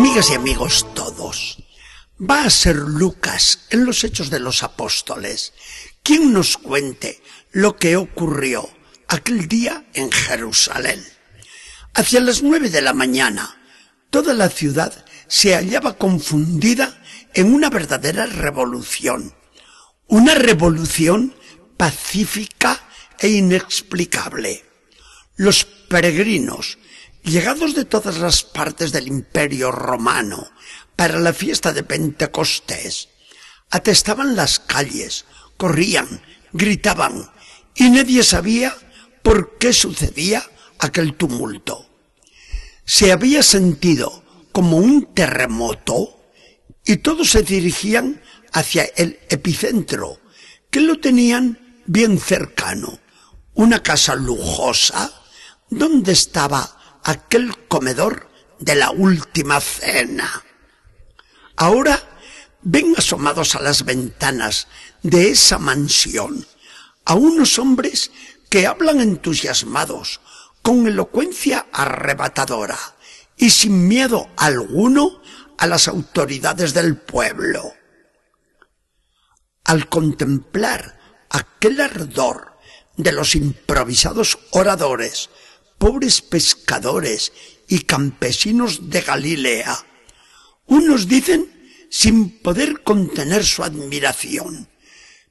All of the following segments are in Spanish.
Amigas y amigos todos, va a ser Lucas en los Hechos de los Apóstoles quien nos cuente lo que ocurrió aquel día en Jerusalén. Hacia las nueve de la mañana, toda la ciudad se hallaba confundida en una verdadera revolución. Una revolución pacífica e inexplicable. Los peregrinos, llegados de todas las partes del imperio romano para la fiesta de Pentecostés, atestaban las calles, corrían, gritaban, y nadie sabía por qué sucedía aquel tumulto. Se había sentido como un terremoto y todos se dirigían hacia el epicentro, que lo tenían bien cercano, una casa lujosa donde estaba aquel comedor de la última cena. Ahora ven asomados a las ventanas de esa mansión a unos hombres que hablan entusiasmados, con elocuencia arrebatadora y sin miedo alguno a las autoridades del pueblo. Al contemplar aquel ardor de los improvisados oradores pobres pescadores y campesinos de Galilea. Unos dicen sin poder contener su admiración.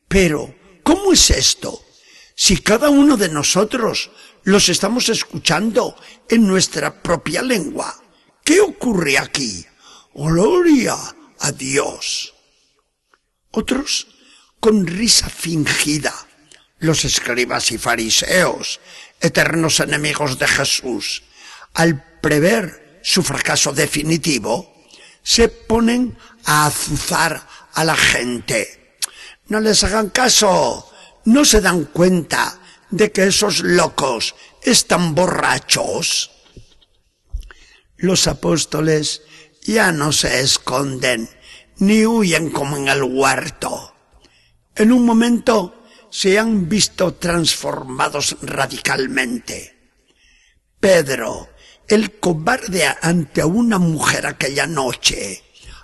Pero, ¿cómo es esto? Si cada uno de nosotros los estamos escuchando en nuestra propia lengua. ¿Qué ocurre aquí? Gloria a Dios. Otros, con risa fingida, los escribas y fariseos, eternos enemigos de Jesús, al prever su fracaso definitivo, se ponen a azuzar a la gente. No les hagan caso, no se dan cuenta de que esos locos están borrachos. Los apóstoles ya no se esconden ni huyen como en el huerto. En un momento se han visto transformados radicalmente. Pedro, el cobarde ante una mujer aquella noche,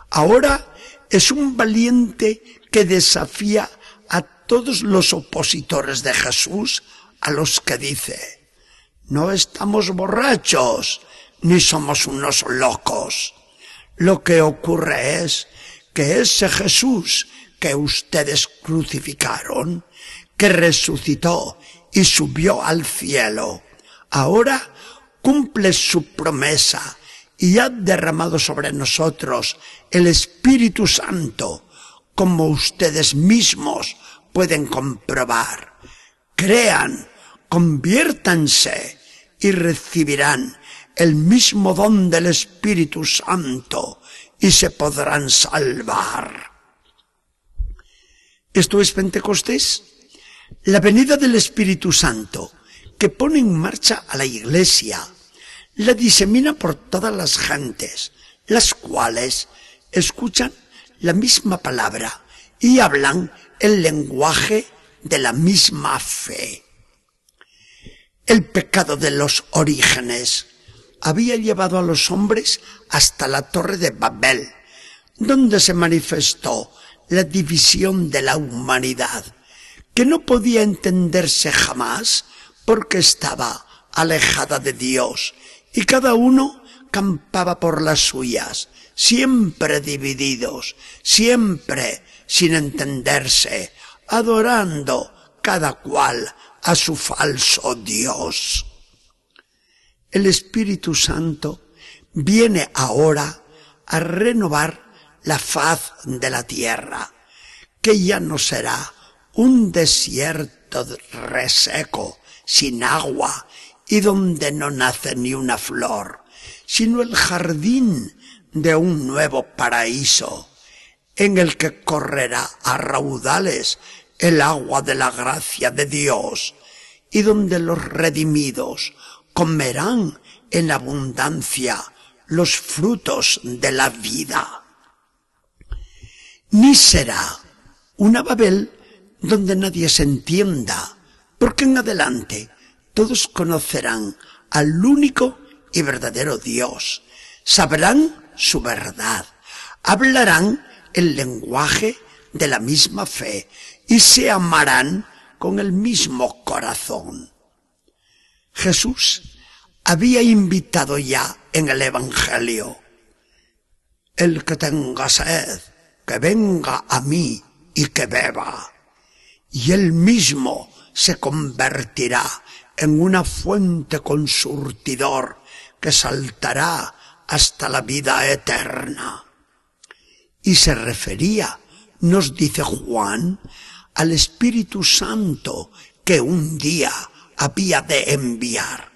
ahora es un valiente que desafía a todos los opositores de Jesús a los que dice, no estamos borrachos, ni somos unos locos. Lo que ocurre es que ese Jesús que ustedes crucificaron que resucitó y subió al cielo, ahora cumple su promesa y ha derramado sobre nosotros el Espíritu Santo, como ustedes mismos pueden comprobar. Crean, conviértanse y recibirán el mismo don del Espíritu Santo y se podrán salvar. ¿Esto es Pentecostés? La venida del Espíritu Santo, que pone en marcha a la Iglesia, la disemina por todas las gentes, las cuales escuchan la misma palabra y hablan el lenguaje de la misma fe. El pecado de los orígenes había llevado a los hombres hasta la torre de Babel, donde se manifestó la división de la humanidad que no podía entenderse jamás porque estaba alejada de Dios y cada uno campaba por las suyas, siempre divididos, siempre sin entenderse, adorando cada cual a su falso Dios. El Espíritu Santo viene ahora a renovar la faz de la tierra, que ya no será un desierto reseco, sin agua, y donde no nace ni una flor, sino el jardín de un nuevo paraíso, en el que correrá a raudales el agua de la gracia de Dios, y donde los redimidos comerán en abundancia los frutos de la vida. Ni será una Babel donde nadie se entienda, porque en adelante todos conocerán al único y verdadero Dios, sabrán su verdad, hablarán el lenguaje de la misma fe y se amarán con el mismo corazón. Jesús había invitado ya en el Evangelio, el que tenga sed, que venga a mí y que beba, y él mismo se convertirá en una fuente con surtidor que saltará hasta la vida eterna. Y se refería, nos dice Juan, al Espíritu Santo que un día había de enviar.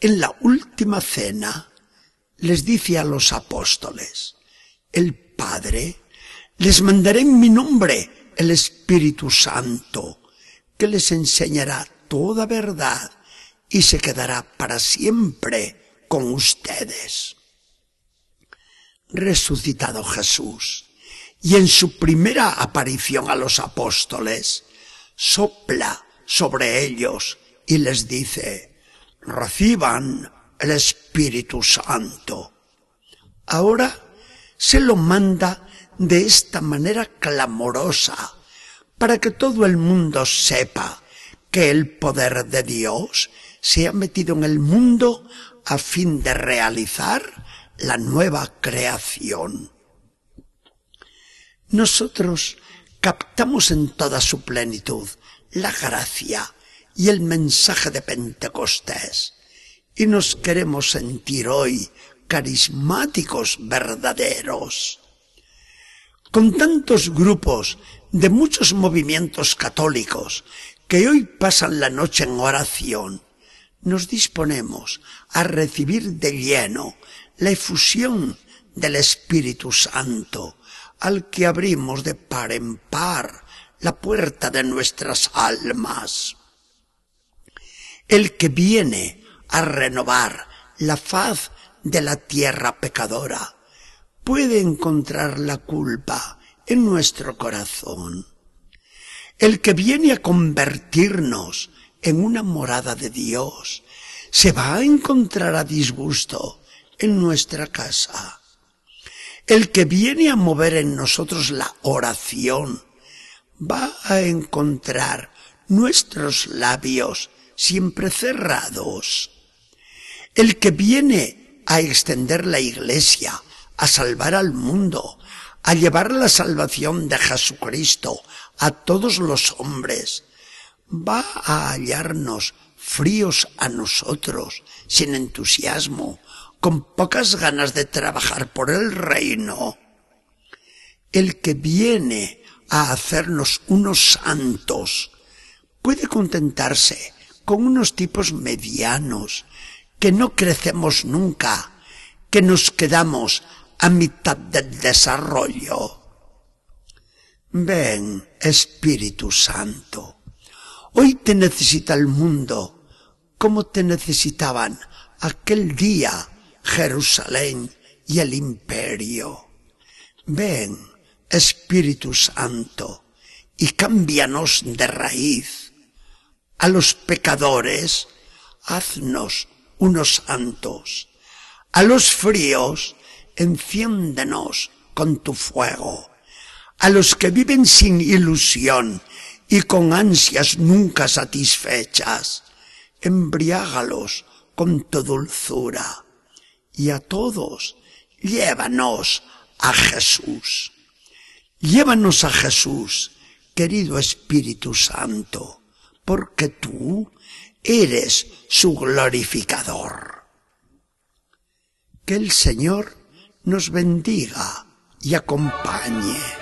En la última cena les dice a los apóstoles, el Padre, les mandaré en mi nombre el Espíritu Santo, que les enseñará toda verdad y se quedará para siempre con ustedes. Resucitado Jesús, y en su primera aparición a los apóstoles, sopla sobre ellos y les dice, reciban el Espíritu Santo. Ahora se lo manda de esta manera clamorosa, para que todo el mundo sepa que el poder de Dios se ha metido en el mundo a fin de realizar la nueva creación. Nosotros captamos en toda su plenitud la gracia y el mensaje de Pentecostés y nos queremos sentir hoy carismáticos verdaderos. Con tantos grupos de muchos movimientos católicos que hoy pasan la noche en oración, nos disponemos a recibir de lleno la efusión del Espíritu Santo, al que abrimos de par en par la puerta de nuestras almas. El que viene a renovar la faz de la tierra pecadora puede encontrar la culpa en nuestro corazón el que viene a convertirnos en una morada de Dios se va a encontrar a disgusto en nuestra casa. El que viene a mover en nosotros la oración va a encontrar nuestros labios siempre cerrados. El que viene a extender la iglesia, a salvar al mundo, a llevar la salvación de Jesucristo a todos los hombres, va a hallarnos fríos a nosotros, sin entusiasmo, con pocas ganas de trabajar por el reino. El que viene a hacernos unos santos puede contentarse con unos tipos medianos, que no crecemos nunca, que nos quedamos a mitad del desarrollo. Ven, Espíritu Santo, hoy te necesita el mundo como te necesitaban aquel día Jerusalén y el imperio. Ven, Espíritu Santo, y cámbianos de raíz. A los pecadores, haznos unos santos. A los fríos, enciéndenos con tu fuego. A los que viven sin ilusión y con ansias nunca satisfechas, embriágalos con tu dulzura. Y a todos, llévanos a Jesús. Llévanos a Jesús, querido Espíritu Santo, porque tú eres su glorificador. Que el Señor nos bendiga y acompañe.